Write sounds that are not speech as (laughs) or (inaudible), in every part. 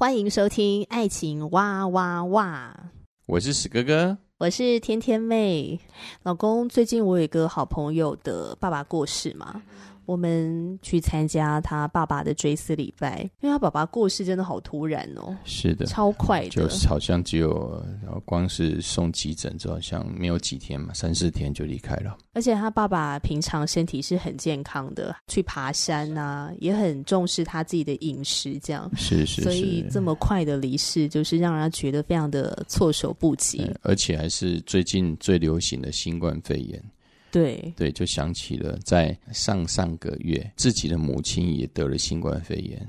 欢迎收听《爱情哇哇哇》，我是史哥哥，我是天天妹。老公，最近我有一个好朋友的爸爸过世嘛。我们去参加他爸爸的追思礼拜，因为他爸爸过世真的好突然哦。是的，超快的，就好像只有然后光是送急诊，就好像没有几天嘛，三四天就离开了。而且他爸爸平常身体是很健康的，去爬山啊，也很重视他自己的饮食，这样是是是。所以这么快的离世，就是让人家觉得非常的措手不及，而且还是最近最流行的新冠肺炎。对对，就想起了在上上个月，自己的母亲也得了新冠肺炎，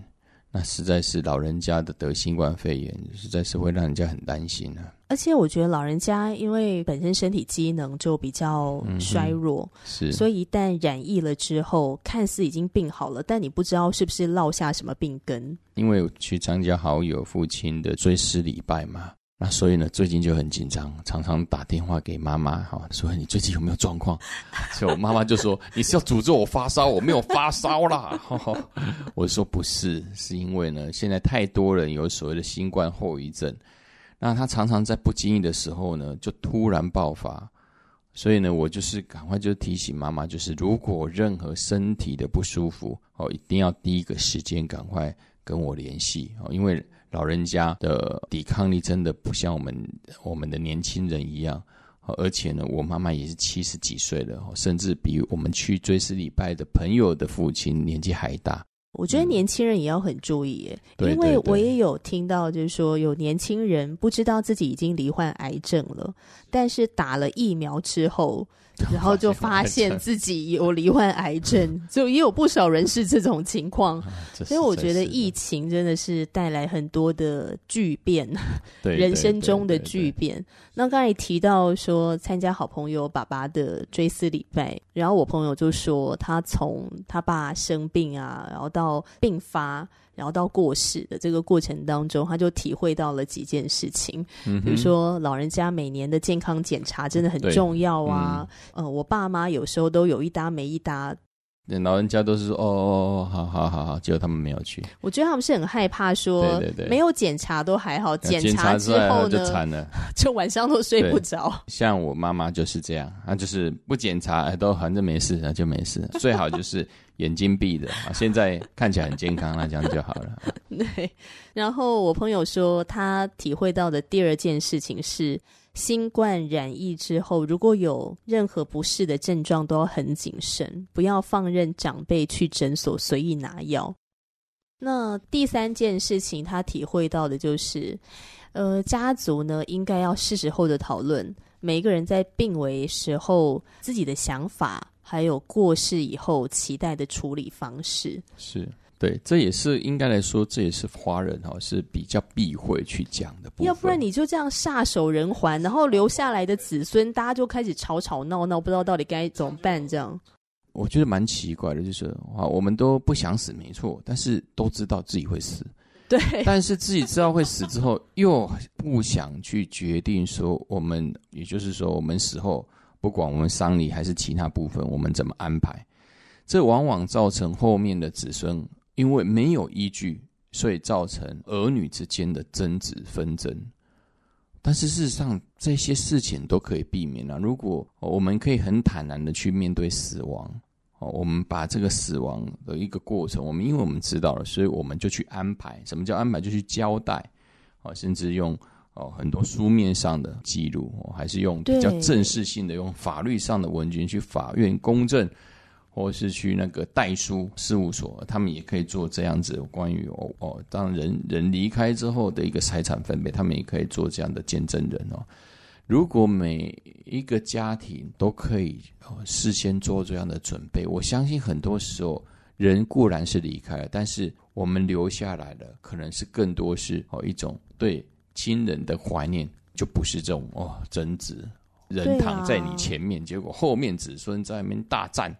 那实在是老人家的得新冠肺炎，实在是会让人家很担心啊。而且我觉得老人家因为本身身体机能就比较衰弱，嗯、是，所以一旦染疫了之后，看似已经病好了，但你不知道是不是落下什么病根。因为去参加好友父亲的追思礼拜嘛。那所以呢，最近就很紧张，常常打电话给妈妈，哈，说你最近有没有状况？(laughs) 所以我妈妈就说：“你是要诅咒我发烧？我没有发烧啦。” (laughs) 我说：“不是，是因为呢，现在太多人有所谓的新冠后遗症，那他常常在不经意的时候呢，就突然爆发。所以呢，我就是赶快就提醒妈妈，就是如果任何身体的不舒服，哦，一定要第一个时间赶快跟我联系哦，因为。”老人家的抵抗力真的不像我们我们的年轻人一样，而且呢，我妈妈也是七十几岁了，甚至比我们去追思礼拜的朋友的父亲年纪还大。我觉得年轻人也要很注意耶，嗯、因为我也有听到，就是说有年轻人不知道自己已经罹患癌症了，但是打了疫苗之后。(laughs) 然后就发现自己有罹患癌症，(laughs) 就也有不少人是这种情况。所以我觉得疫情真的是带来很多的巨变，(laughs) 人生中的巨变。那刚才提到说参加好朋友爸爸的追思礼拜，然后我朋友就说他从他爸生病啊，然后到病发。然后到过世的这个过程当中，他就体会到了几件事情，嗯、比如说老人家每年的健康检查真的很重要啊。嗯、呃，我爸妈有时候都有一搭没一搭。老人家都是说哦哦哦，好好好好，结果他们没有去。我觉得他们是很害怕说，对对对，没有检查都还好，检查之后呢，就惨了，(laughs) 就晚上都睡不着。像我妈妈就是这样，她就是不检查都反正没事，那就没事。(laughs) 最好就是眼睛闭着啊，现在看起来很健康，那这样就好了。(laughs) 对。然后我朋友说，他体会到的第二件事情是。新冠染疫之后，如果有任何不适的症状，都要很谨慎，不要放任长辈去诊所随意拿药。那第三件事情，他体会到的就是，呃，家族呢应该要是时候的讨论，每一个人在病危时候自己的想法，还有过世以后期待的处理方式。是。对，这也是应该来说，这也是华人哈是比较避讳去讲的部分。要不然你就这样撒手人寰，然后留下来的子孙，大家就开始吵吵闹闹，不知道到底该怎么办。这样，我觉得蛮奇怪的，就是啊，我们都不想死，没错，但是都知道自己会死。对，但是自己知道会死之后，又不想去决定说，我们也就是说，我们死后，不管我们丧礼还是其他部分，我们怎么安排，这往往造成后面的子孙。因为没有依据，所以造成儿女之间的争执纷争。但是事实上，这些事情都可以避免了。如果我们可以很坦然的去面对死亡，哦，我们把这个死亡的一个过程，我们因为我们知道了，所以我们就去安排。什么叫安排？就去交代，哦，甚至用哦很多书面上的记录，还是用比较正式性的，用法律上的文件去法院公证。或是去那个代书事务所，他们也可以做这样子关于哦哦，当人人离开之后的一个财产分配，他们也可以做这样的见证人哦。如果每一个家庭都可以事先做这样的准备，我相信很多时候人固然是离开了，但是我们留下来的可能是更多是哦一种对亲人的怀念，就不是这种哦争执，人躺在你前面，啊、结果后面子孙在那边大战。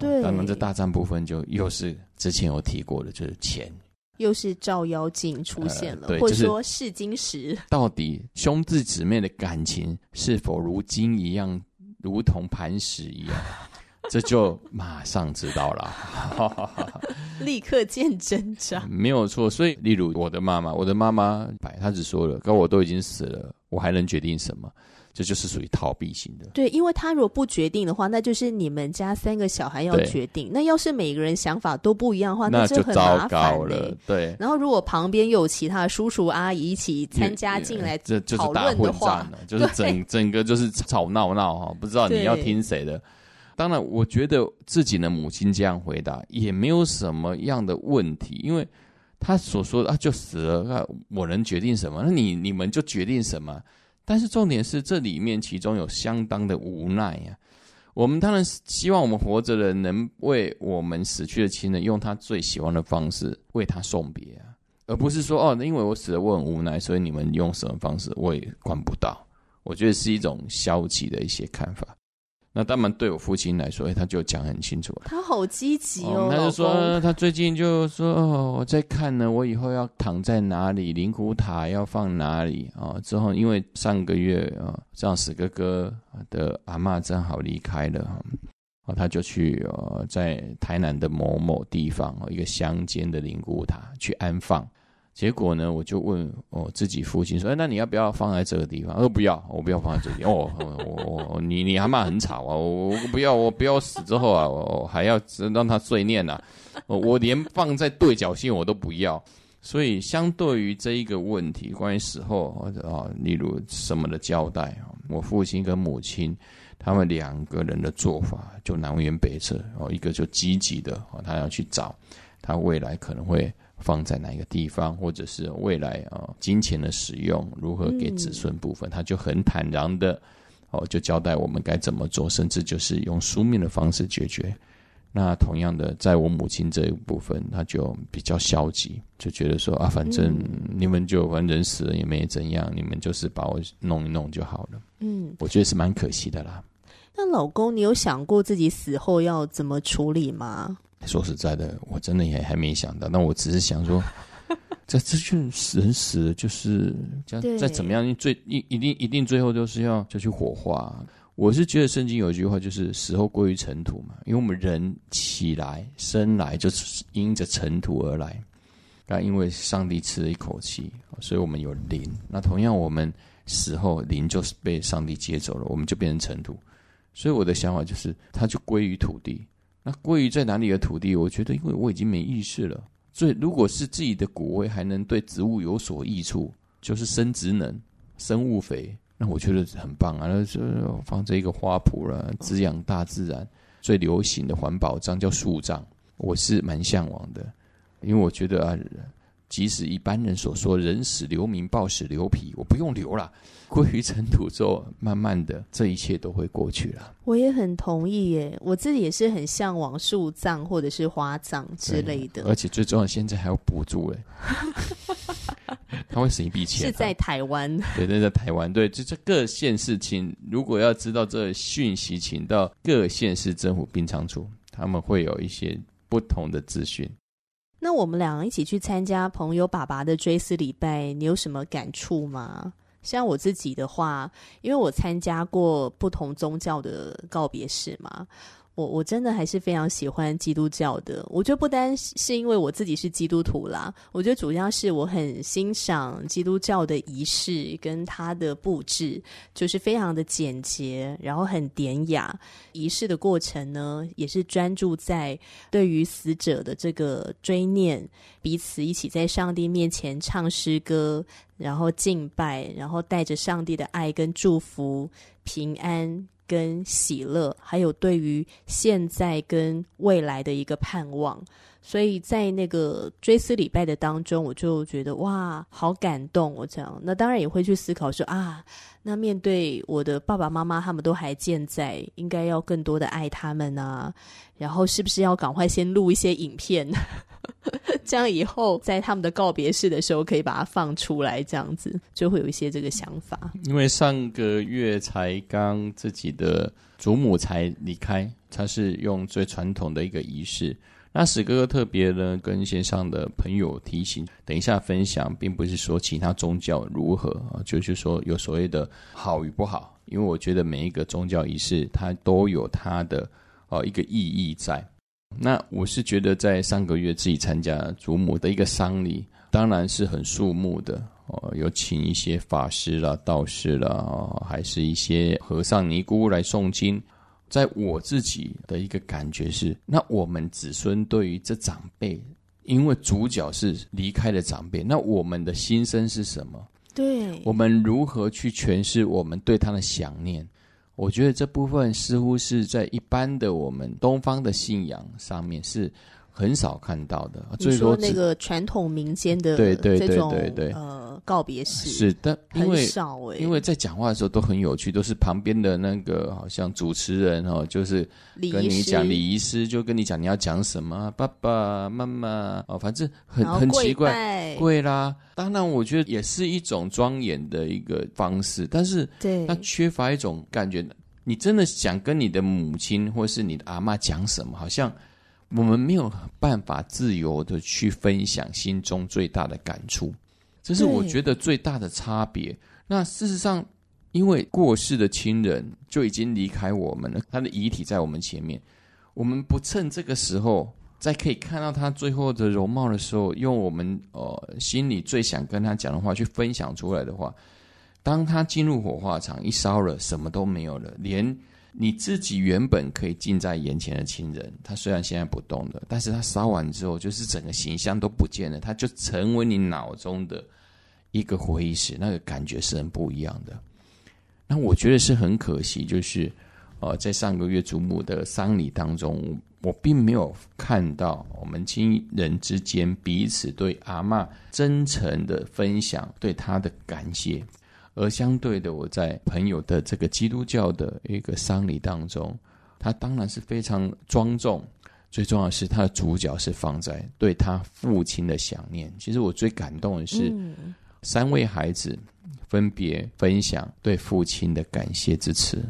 对，当然这大战部分就又是之前有提过的，就是钱。又是照妖镜出现了，呃、或者说试金石。(laughs) 到底兄弟姊妹的感情是否如金一样，如同磐石一样？(laughs) 这就马上知道了，(laughs) 立刻见真章。没有错，所以例如我的妈妈，我的妈妈，她只说了，可我都已经死了，我还能决定什么？这就是属于逃避型的。对，因为他如果不决定的话，那就是你们家三个小孩要决定。那要是每个人想法都不一样的话，那就很麻烦、欸、糟糕了。对。然后如果旁边又有其他叔叔阿姨一起参加进来这就是大混战了，就是整整个就是吵闹闹哈，不知道你要听谁的。当然，我觉得自己的母亲这样回答也没有什么样的问题，因为他所说的啊，就死了，那我能决定什么？那你你们就决定什么？但是重点是，这里面其中有相当的无奈呀、啊。我们当然希望我们活着的人能为我们死去的亲人用他最喜欢的方式为他送别啊，而不是说哦，因为我死了，我很无奈，所以你们用什么方式我也管不到。我觉得是一种消极的一些看法。那当然，对我父亲来说，欸、他就讲很清楚了。他好积极哦，他就说他最近就说哦，我在看呢，我以后要躺在哪里，灵骨塔要放哪里啊、哦？之后因为上个月啊，这样死哥哥的阿嬷正好离开了，啊，他就去呃，在台南的某某地方一个乡间的灵骨塔去安放。结果呢，我就问我自己父亲说：“哎，那你要不要放在这个地方？”他说：“不要，我不要放在这里。”哦，我我你你阿嬷很吵啊，我我不要，我不要死之后啊，我还要让他碎念呐、啊，我连放在对角线我都不要。所以，相对于这一个问题，关于死后或者啊，例如什么的交代啊，我父亲跟母亲他们两个人的做法就南辕北辙哦，一个就积极的啊，他要去找他未来可能会。放在哪一个地方，或者是未来啊、哦、金钱的使用如何给子孙部分，嗯、他就很坦然的哦，就交代我们该怎么做，甚至就是用书面的方式解决。那同样的，在我母亲这一部分，他就比较消极，就觉得说啊，反正你们就反正人死了也没怎样，你们就是把我弄一弄就好了。嗯，我觉得是蛮可惜的啦。那老公，你有想过自己死后要怎么处理吗？说实在的，我真的也还没想到。那我只是想说，(laughs) 这这就是人死了，就是这样再怎么样，最一一定一定最后都是要就去火化。我是觉得圣经有一句话，就是死后归于尘土嘛。因为我们人起来生来就是因着尘土而来，那因为上帝吃了一口气，所以我们有灵。那同样，我们死后灵就是被上帝接走了，我们就变成尘土。所以我的想法就是，它就归于土地。那归于在哪里的土地？我觉得，因为我已经没意识了，所以如果是自己的骨灰还能对植物有所益处，就是生殖能、生物肥，那我觉得很棒啊！那就放这一个花圃了，滋养大自然最流行的环保葬叫树葬，我是蛮向往的，因为我觉得啊。即使一般人所说“人死留名，报死留皮”，我不用留了，(laughs) 归于尘土之后，慢慢的，这一切都会过去了。我也很同意耶，我自己也是很向往树葬或者是花葬之类的。而且最重要，现在还有补助哎，(laughs) 他会省一笔钱。是在台湾？(laughs) 对，那，在台湾。对，就这各县市，请如果要知道这讯息，请到各县市政府殡葬处，他们会有一些不同的资讯。那我们俩一起去参加朋友爸爸的追思礼拜，你有什么感触吗？像我自己的话，因为我参加过不同宗教的告别式嘛。我我真的还是非常喜欢基督教的。我觉得不单是因为我自己是基督徒啦，我觉得主要是我很欣赏基督教的仪式跟它的布置，就是非常的简洁，然后很典雅。仪式的过程呢，也是专注在对于死者的这个追念，彼此一起在上帝面前唱诗歌，然后敬拜，然后带着上帝的爱跟祝福，平安。跟喜乐，还有对于现在跟未来的一个盼望，所以在那个追思礼拜的当中，我就觉得哇，好感动。我这样，那当然也会去思考说啊，那面对我的爸爸妈妈，他们都还健在，应该要更多的爱他们啊。然后是不是要赶快先录一些影片，(laughs) 这样以后在他们的告别式的时候可以把它放出来，这样子就会有一些这个想法。因为上个月才刚自己的祖母才离开，他是用最传统的一个仪式。那史哥哥特别呢，跟线上的朋友提醒，等一下分享，并不是说其他宗教如何啊，就是说有所谓的好与不好，因为我觉得每一个宗教仪式，它都有它的呃一个意义在。那我是觉得，在上个月自己参加祖母的一个丧礼，当然是很肃穆的哦，有请一些法师啦、道士啦，还是一些和尚尼姑来诵经。在我自己的一个感觉是，那我们子孙对于这长辈，因为主角是离开了长辈，那我们的心声是什么？对，我们如何去诠释我们对他的想念？我觉得这部分似乎是在一般的我们东方的信仰上面是。很少看到的，你说那个传统民间的对对对这对对呃告别式是的，因为很少哎，因为在讲话的时候都很有趣，都是旁边的那个好像主持人哦，就是跟你讲礼仪师就跟你讲你要讲什么，爸爸妈妈哦，反正很很奇怪，贵啦。当然，我觉得也是一种庄严的一个方式，但是对它缺乏一种感觉。你真的想跟你的母亲或是你的阿妈讲什么，好像。我们没有办法自由的去分享心中最大的感触，这是我觉得最大的差别。那事实上，因为过世的亲人就已经离开我们了，他的遗体在我们前面，我们不趁这个时候，在可以看到他最后的容貌的时候，用我们呃心里最想跟他讲的话去分享出来的话，当他进入火化场一烧了，什么都没有了，连。你自己原本可以近在眼前的亲人，他虽然现在不动了，但是他烧完之后，就是整个形象都不见了，他就成为你脑中的一个回忆史，那个感觉是很不一样的。那我觉得是很可惜，就是呃，在上个月祖母的丧礼当中，我并没有看到我们亲人之间彼此对阿嬷真诚的分享，对她的感谢。而相对的，我在朋友的这个基督教的一个丧礼当中，他当然是非常庄重。最重要的是，他的主角是放在对他父亲的想念。其实我最感动的是，三位孩子分别分享对父亲的感谢之词，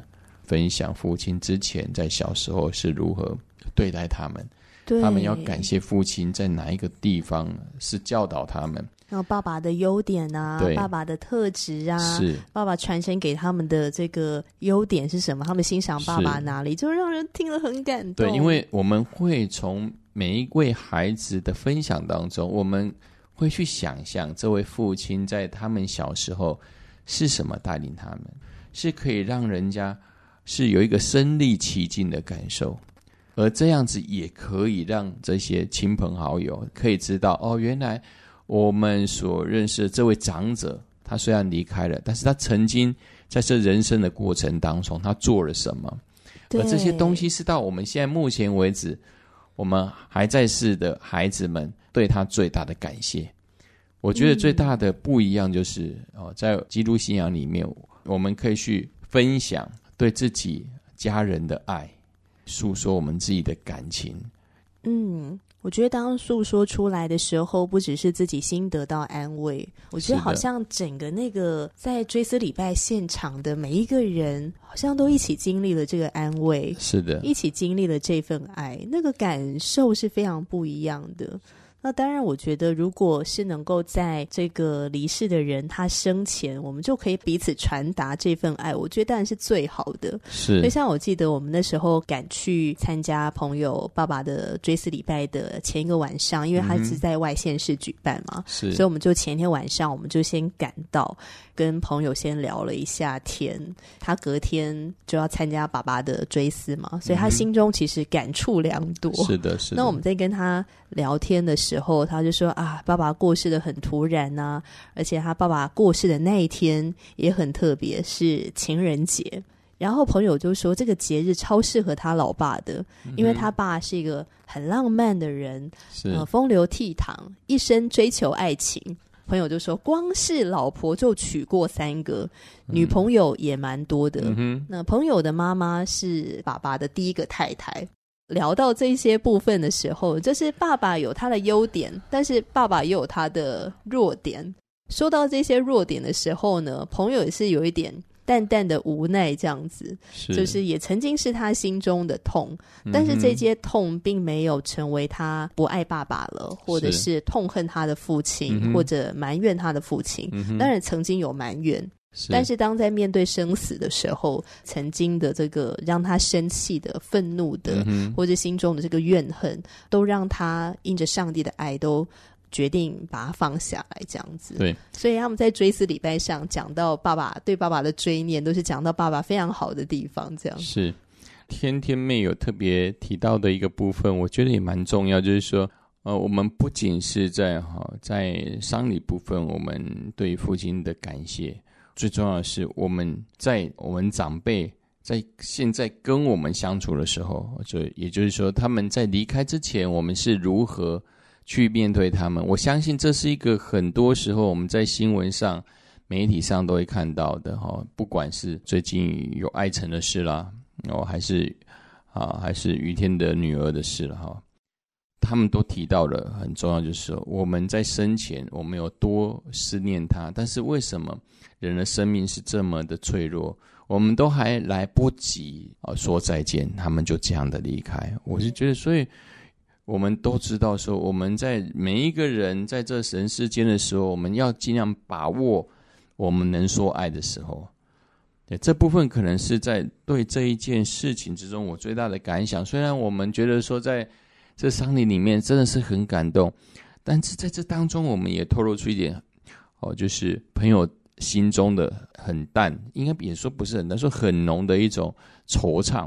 分享父亲之前在小时候是如何对待他们，他们要感谢父亲在哪一个地方是教导他们。然后爸爸的优点啊，爸爸的特质啊，是爸爸传承给他们的这个优点是什么？他们欣赏爸爸哪里，就让人听了很感动。对，因为我们会从每一位孩子的分享当中，我们会去想象这位父亲在他们小时候是什么带领他们，是可以让人家是有一个身历其境的感受，而这样子也可以让这些亲朋好友可以知道哦，原来。我们所认识的这位长者，他虽然离开了，但是他曾经在这人生的过程当中，他做了什么？而这些东西是到我们现在目前为止，我们还在世的孩子们对他最大的感谢。我觉得最大的不一样就是哦，在基督信仰里面，我们可以去分享对自己家人的爱，诉说我们自己的感情。嗯。我觉得当诉说出来的时候，不只是自己心得到安慰，我觉得好像整个那个在追思礼拜现场的每一个人，好像都一起经历了这个安慰，是的，一起经历了这份爱，那个感受是非常不一样的。那当然，我觉得如果是能够在这个离世的人他生前，我们就可以彼此传达这份爱，我觉得当然是最好的。是，就像我记得我们那时候赶去参加朋友爸爸的追思礼拜的前一个晚上，因为他是在外县市举办嘛，是、嗯，所以我们就前一天晚上我们就先赶到。跟朋友先聊了一下天，他隔天就要参加爸爸的追思嘛，所以他心中其实感触良多。是的，是的。那我们在跟他聊天的时候，他就说啊，爸爸过世的很突然呐、啊，而且他爸爸过世的那一天也很特别，是情人节。然后朋友就说，这个节日超适合他老爸的，因为他爸是一个很浪漫的人，风流倜傥，一生追求爱情。朋友就说，光是老婆就娶过三个，女朋友也蛮多的。嗯、那朋友的妈妈是爸爸的第一个太太。聊到这些部分的时候，就是爸爸有他的优点，但是爸爸也有他的弱点。说到这些弱点的时候呢，朋友也是有一点。淡淡的无奈，这样子，是就是也曾经是他心中的痛，嗯、但是这些痛并没有成为他不爱爸爸了，或者是痛恨他的父亲，嗯、或者埋怨他的父亲。嗯、当然曾经有埋怨，是但是当在面对生死的时候，曾经的这个让他生气的、愤怒的，嗯、或者心中的这个怨恨，都让他因着上帝的爱都。决定把它放下来，这样子。对，所以他们在追思礼拜上讲到爸爸对爸爸的追念，都是讲到爸爸非常好的地方。这样是天天妹有特别提到的一个部分，我觉得也蛮重要，就是说，呃，我们不仅是在哈在丧礼部分，我们对父亲的感谢，最重要的是我们在我们长辈在现在跟我们相处的时候，就也就是说，他们在离开之前，我们是如何。去面对他们，我相信这是一个很多时候我们在新闻上、媒体上都会看到的哈。不管是最近有爱成的事啦，哦，还是啊，还是于天的女儿的事了哈，他们都提到了很重要，就是我们在生前我们有多思念他，但是为什么人的生命是这么的脆弱，我们都还来不及啊说再见，他们就这样的离开。我是觉得，所以。我们都知道，说我们在每一个人在这人世间的时候，我们要尽量把握我们能说爱的时候。对，这部分可能是在对这一件事情之中我最大的感想。虽然我们觉得说在这丧礼里面真的是很感动，但是在这当中我们也透露出一点哦，就是朋友心中的很淡，应该也说不是很淡，说很浓的一种惆怅。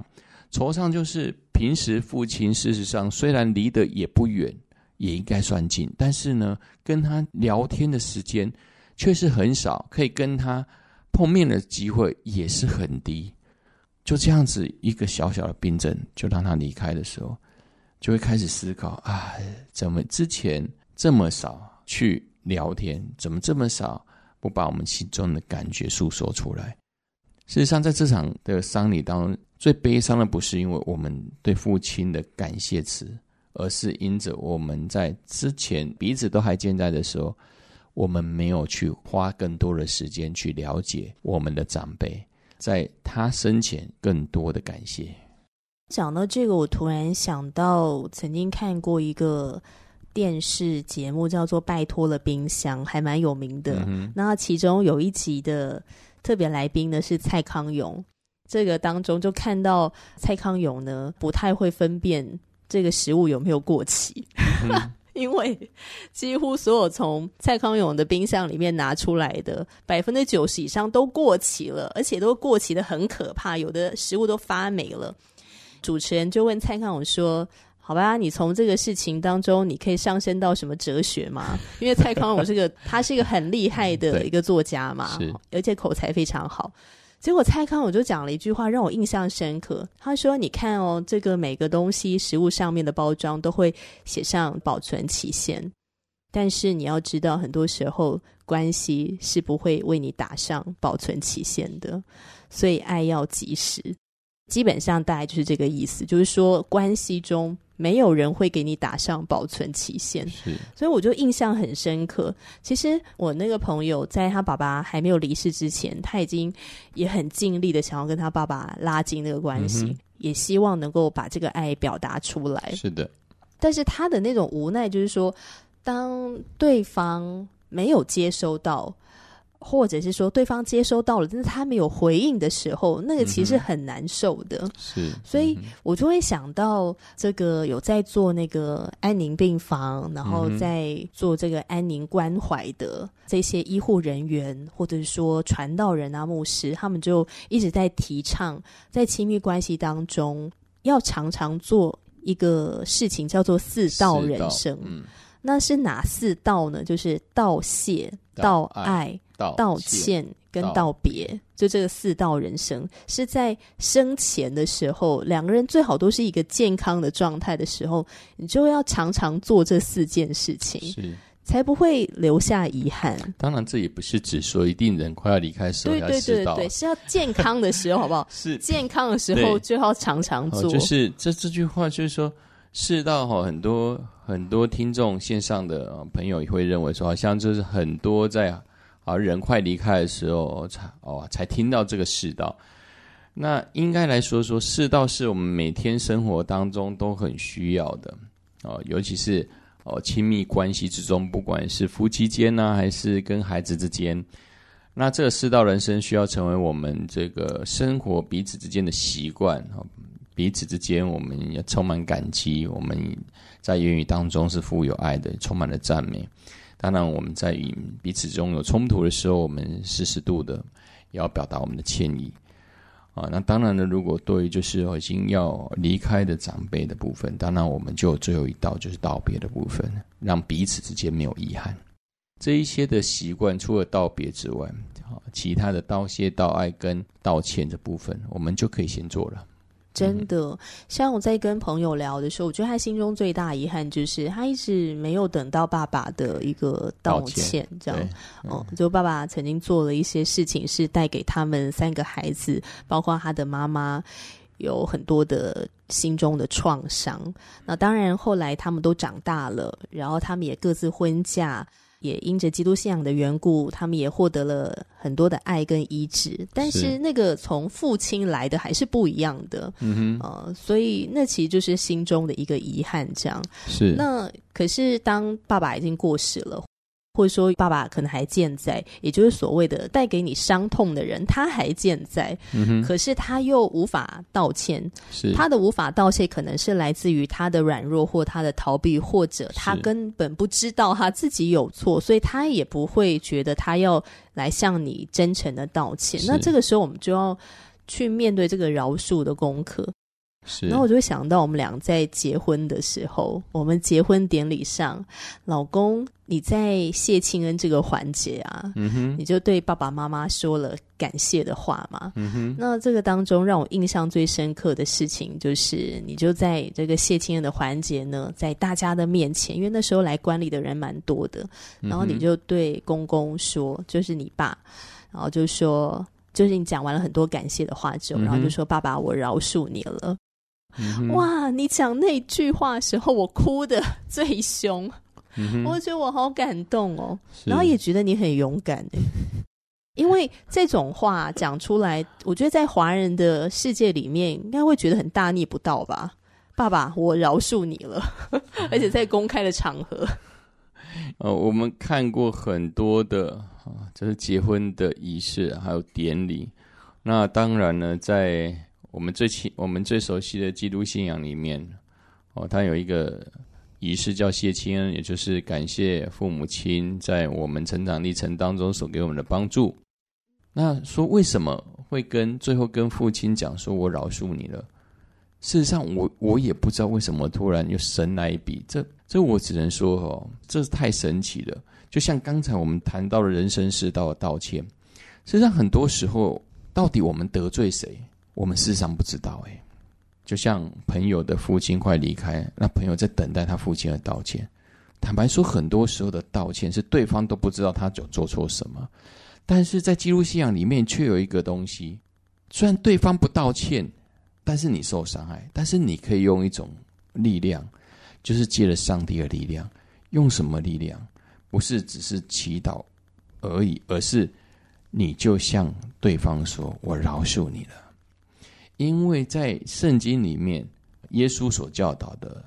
惆怅就是平时父亲事实上虽然离得也不远，也应该算近，但是呢，跟他聊天的时间却是很少，可以跟他碰面的机会也是很低。就这样子一个小小的病症，就让他离开的时候，就会开始思考：啊，怎么之前这么少去聊天，怎么这么少不把我们心中的感觉诉说出来？事实上，在这场的丧礼当中，最悲伤的不是因为我们对父亲的感谢词，而是因着我们在之前彼此都还健在的时候，我们没有去花更多的时间去了解我们的长辈，在他生前更多的感谢。讲到这个，我突然想到曾经看过一个电视节目，叫做《拜托了冰箱》，还蛮有名的。嗯、那其中有一集的。特别来宾呢是蔡康永，这个当中就看到蔡康永呢不太会分辨这个食物有没有过期，嗯、(laughs) 因为几乎所有从蔡康永的冰箱里面拿出来的百分之九十以上都过期了，而且都过期的很可怕，有的食物都发霉了。主持人就问蔡康永说。好吧，你从这个事情当中，你可以上升到什么哲学吗？(laughs) 因为蔡康永这个，他是一个很厉害的一个作家嘛，而且口才非常好。结果蔡康永就讲了一句话，让我印象深刻。他说：“你看哦，这个每个东西食物上面的包装都会写上保存期限，但是你要知道，很多时候关系是不会为你打上保存期限的，所以爱要及时。基本上大概就是这个意思，就是说关系中。”没有人会给你打上保存期限，是，所以我就印象很深刻。其实我那个朋友在他爸爸还没有离世之前，他已经也很尽力的想要跟他爸爸拉近那个关系，嗯、也希望能够把这个爱表达出来。是的，但是他的那种无奈就是说，当对方没有接收到。或者是说对方接收到了，但是他没有回应的时候，那个其实很难受的。嗯、是，所以我就会想到这个有在做那个安宁病房，然后在做这个安宁关怀的这些医护人员，或者是说传道人啊、牧师，他们就一直在提倡，在亲密关系当中要常常做一个事情，叫做四道人生。嗯，那是哪四道呢？就是道谢、道爱。道歉跟道别，就这个四道人生，是在生前的时候，两个人最好都是一个健康的状态的时候，你就要常常做这四件事情，是才不会留下遗憾。当然，这也不是指说一定人快要离开的时候要对对对对，是要健康的时候，好不好？(laughs) 是健康的时候就要常常做。就是这这句话，就是说世道哈，很多很多听众线上的朋友也会认为说，好像就是很多在。而人快离开的时候，才哦才听到这个世道。那应该来说说，世道是我们每天生活当中都很需要的哦，尤其是哦亲密关系之中，不管是夫妻间呢、啊，还是跟孩子之间，那这个世道人生需要成为我们这个生活彼此之间的习惯，彼此之间我们也充满感激，我们在言语当中是富有爱的，充满了赞美。当然，我们在与彼此中有冲突的时候，我们适时度的也要表达我们的歉意啊。那当然呢，如果对于就是已经要离开的长辈的部分，当然我们就最后一道就是道别的部分，让彼此之间没有遗憾。这一些的习惯，除了道别之外，其他的道谢、道爱跟道歉的部分，我们就可以先做了。真的，像我在跟朋友聊的时候，我觉得他心中最大遗憾就是他一直没有等到爸爸的一个道歉，这样。哦、嗯，就爸爸曾经做了一些事情，是带给他们三个孩子，包括他的妈妈，有很多的心中的创伤。那当然，后来他们都长大了，然后他们也各自婚嫁。也因着基督信仰的缘故，他们也获得了很多的爱跟医治。但是那个从父亲来的还是不一样的，嗯哼，呃，所以那其实就是心中的一个遗憾，这样。是。那可是当爸爸已经过世了。或者说，爸爸可能还健在，也就是所谓的带给你伤痛的人，他还健在，嗯哼，可是他又无法道歉。是他的无法道歉，可能是来自于他的软弱，或他的逃避，或者他根本不知道他自己有错，所以他也不会觉得他要来向你真诚的道歉。那这个时候，我们就要去面对这个饶恕的功课。是，然后我就会想到，我们俩在结婚的时候，我们结婚典礼上，老公你在谢亲恩这个环节啊，嗯哼，你就对爸爸妈妈说了感谢的话嘛，嗯哼。那这个当中让我印象最深刻的事情，就是你就在这个谢亲恩的环节呢，在大家的面前，因为那时候来观礼的人蛮多的，然后你就对公公说，就是你爸，然后就说，就是你讲完了很多感谢的话之后，然后就说，爸爸，我饶恕你了。嗯、哇！你讲那句话的时候，我哭的最凶，嗯，我觉得我好感动哦，然后也觉得你很勇敢，因为这种话讲出来，我觉得在华人的世界里面，应该会觉得很大逆不道吧？爸爸，我饶恕你了，(laughs) 而且在公开的场合。呃，我们看过很多的啊，就是结婚的仪式还有典礼，那当然呢，在我们最亲、我们最熟悉的基督信仰里面，哦，它有一个仪式叫谢亲恩，也就是感谢父母亲在我们成长历程当中所给我们的帮助。那说为什么会跟最后跟父亲讲说“我饶恕你了”？事实上我，我也不知道为什么突然又神来一笔。这这我只能说哦，这是太神奇了。就像刚才我们谈到了人生世道的道歉，实际上很多时候，到底我们得罪谁？我们事实上不知道，哎，就像朋友的父亲快离开，那朋友在等待他父亲的道歉。坦白说，很多时候的道歉是对方都不知道他有做错什么，但是在基督信仰里面却有一个东西，虽然对方不道歉，但是你受伤害，但是你可以用一种力量，就是借了上帝的力量，用什么力量？不是只是祈祷而已，而是你就向对方说：“我饶恕你了。”因为在圣经里面，耶稣所教导的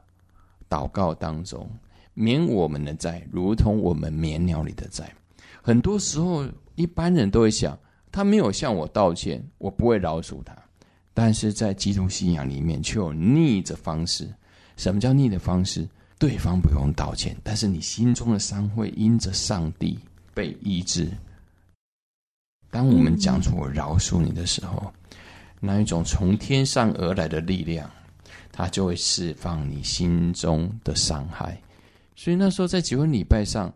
祷告当中，免我们的债，如同我们免鸟里的债。很多时候，一般人都会想，他没有向我道歉，我不会饶恕他。但是在基督信仰里面，却有逆着方式。什么叫逆的方式？对方不用道歉，但是你心中的伤会因着上帝被医治。当我们讲出“我饶恕你”的时候，那一种从天上而来的力量，它就会释放你心中的伤害。所以那时候在结婚礼拜上，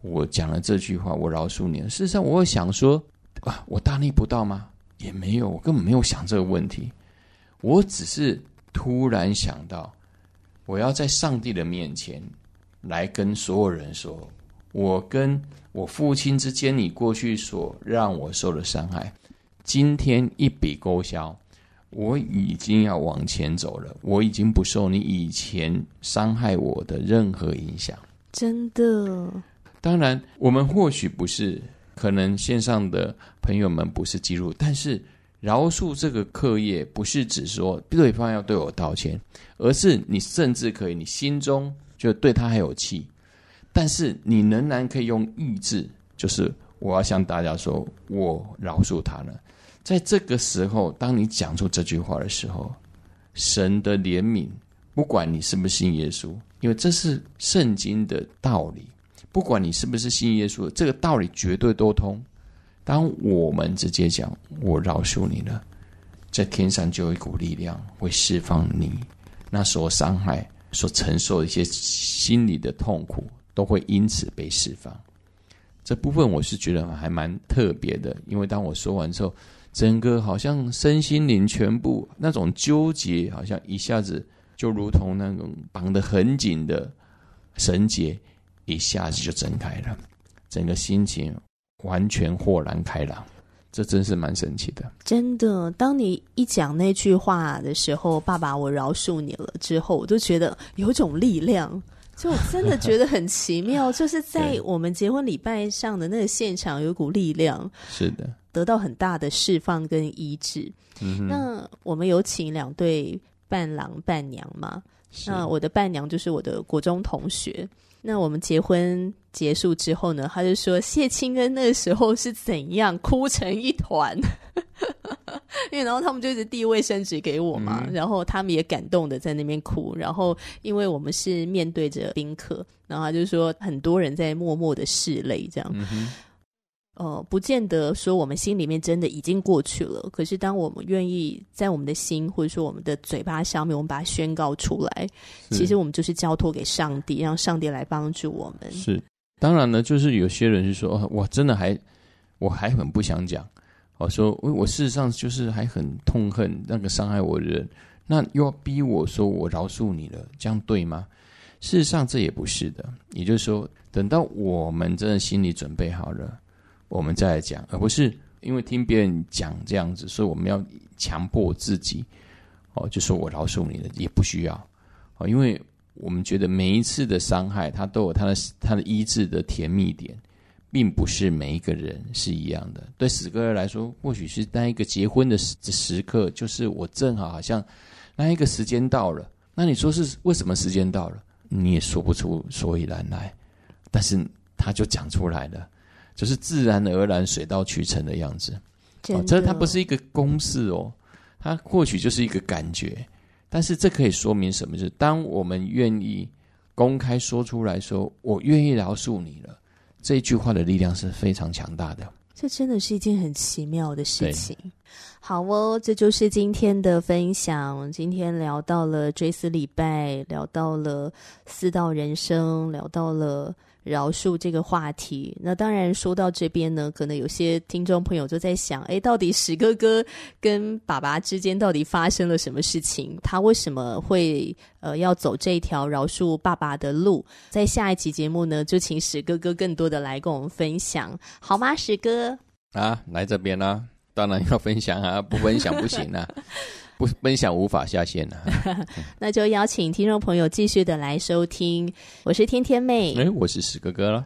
我讲了这句话：“我饶恕你。”事实上，我会想说，啊，我大逆不道吗？也没有，我根本没有想这个问题。我只是突然想到，我要在上帝的面前来跟所有人说，我跟我父亲之间，你过去所让我受的伤害，今天一笔勾销。我已经要往前走了，我已经不受你以前伤害我的任何影响。真的。当然，我们或许不是，可能线上的朋友们不是基督徒，但是饶恕这个课业不是指说对方要对我道歉，而是你甚至可以，你心中就对他还有气，但是你仍然可以用意志，就是我要向大家说，我饶恕他了。在这个时候，当你讲出这句话的时候，神的怜悯，不管你是不是信耶稣，因为这是圣经的道理，不管你是不是信耶稣，这个道理绝对都通。当我们直接讲“我饶恕你了”，在天上就有一股力量会释放你，那所伤害、所承受的一些心理的痛苦，都会因此被释放。这部分我是觉得还蛮特别的，因为当我说完之后。整个好像身心灵全部那种纠结，好像一下子就如同那种绑得很紧的绳结，一下子就挣开了，整个心情完全豁然开朗，这真是蛮神奇的。真的，当你一讲那句话的时候，“爸爸，我饶恕你了”之后，我都觉得有种力量。就真的觉得很奇妙，(laughs) 就是在我们结婚礼拜上的那个现场，有一股力量，是的，得到很大的释放跟医治。嗯，那我们有请两对伴郎伴娘嘛？那我的伴娘就是我的国中同学。那我们结婚结束之后呢，他就说谢清恩那个时候是怎样哭成一团。(laughs) 因为然后他们就一直递卫生纸给我嘛，嗯，然后他们也感动的在那边哭。然后因为我们是面对着宾客，然后他就说很多人在默默的拭泪，这样。嗯呃，不见得说我们心里面真的已经过去了。可是当我们愿意在我们的心或者说我们的嘴巴上面，我们把它宣告出来，其实我们就是交托给上帝，让上帝来帮助我们。是，当然呢，就是有些人是说，我真的还我还很不想讲。我说，我我事实上就是还很痛恨那个伤害我的人，那又要逼我说我饶恕你了，这样对吗？事实上这也不是的。也就是说，等到我们真的心里准备好了，我们再来讲，而不是因为听别人讲这样子，所以我们要强迫自己哦，就说我饶恕你了，也不需要哦，因为我们觉得每一次的伤害，它都有它的它的医治的甜蜜点。并不是每一个人是一样的。对死哥来说，或许是那一个结婚的时时刻，就是我正好好像那一个时间到了。那你说是为什么时间到了？你也说不出所以然来。但是他就讲出来了，就是自然而然、水到渠成的样子。哦，这它不是一个公式哦，它或许就是一个感觉。但是这可以说明什么？就是当我们愿意公开说出来说，我愿意饶恕你了。这一句话的力量是非常强大的，这真的是一件很奇妙的事情。好哦，这就是今天的分享。今天聊到了追思礼拜，聊到了四道人生，聊到了。饶恕这个话题，那当然说到这边呢，可能有些听众朋友就在想，哎，到底史哥哥跟爸爸之间到底发生了什么事情？他为什么会呃要走这条饶恕爸爸的路？在下一期节目呢，就请史哥哥更多的来跟我们分享，好吗？史哥啊，来这边啦，当然要分享啊，不分享不行啊。(laughs) 不分享无法下线了，(laughs) 那就邀请听众朋友继续的来收听。我是天天妹，哎，我是史哥哥了。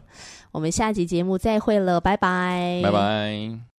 我们下集节目再会了，拜拜，拜拜。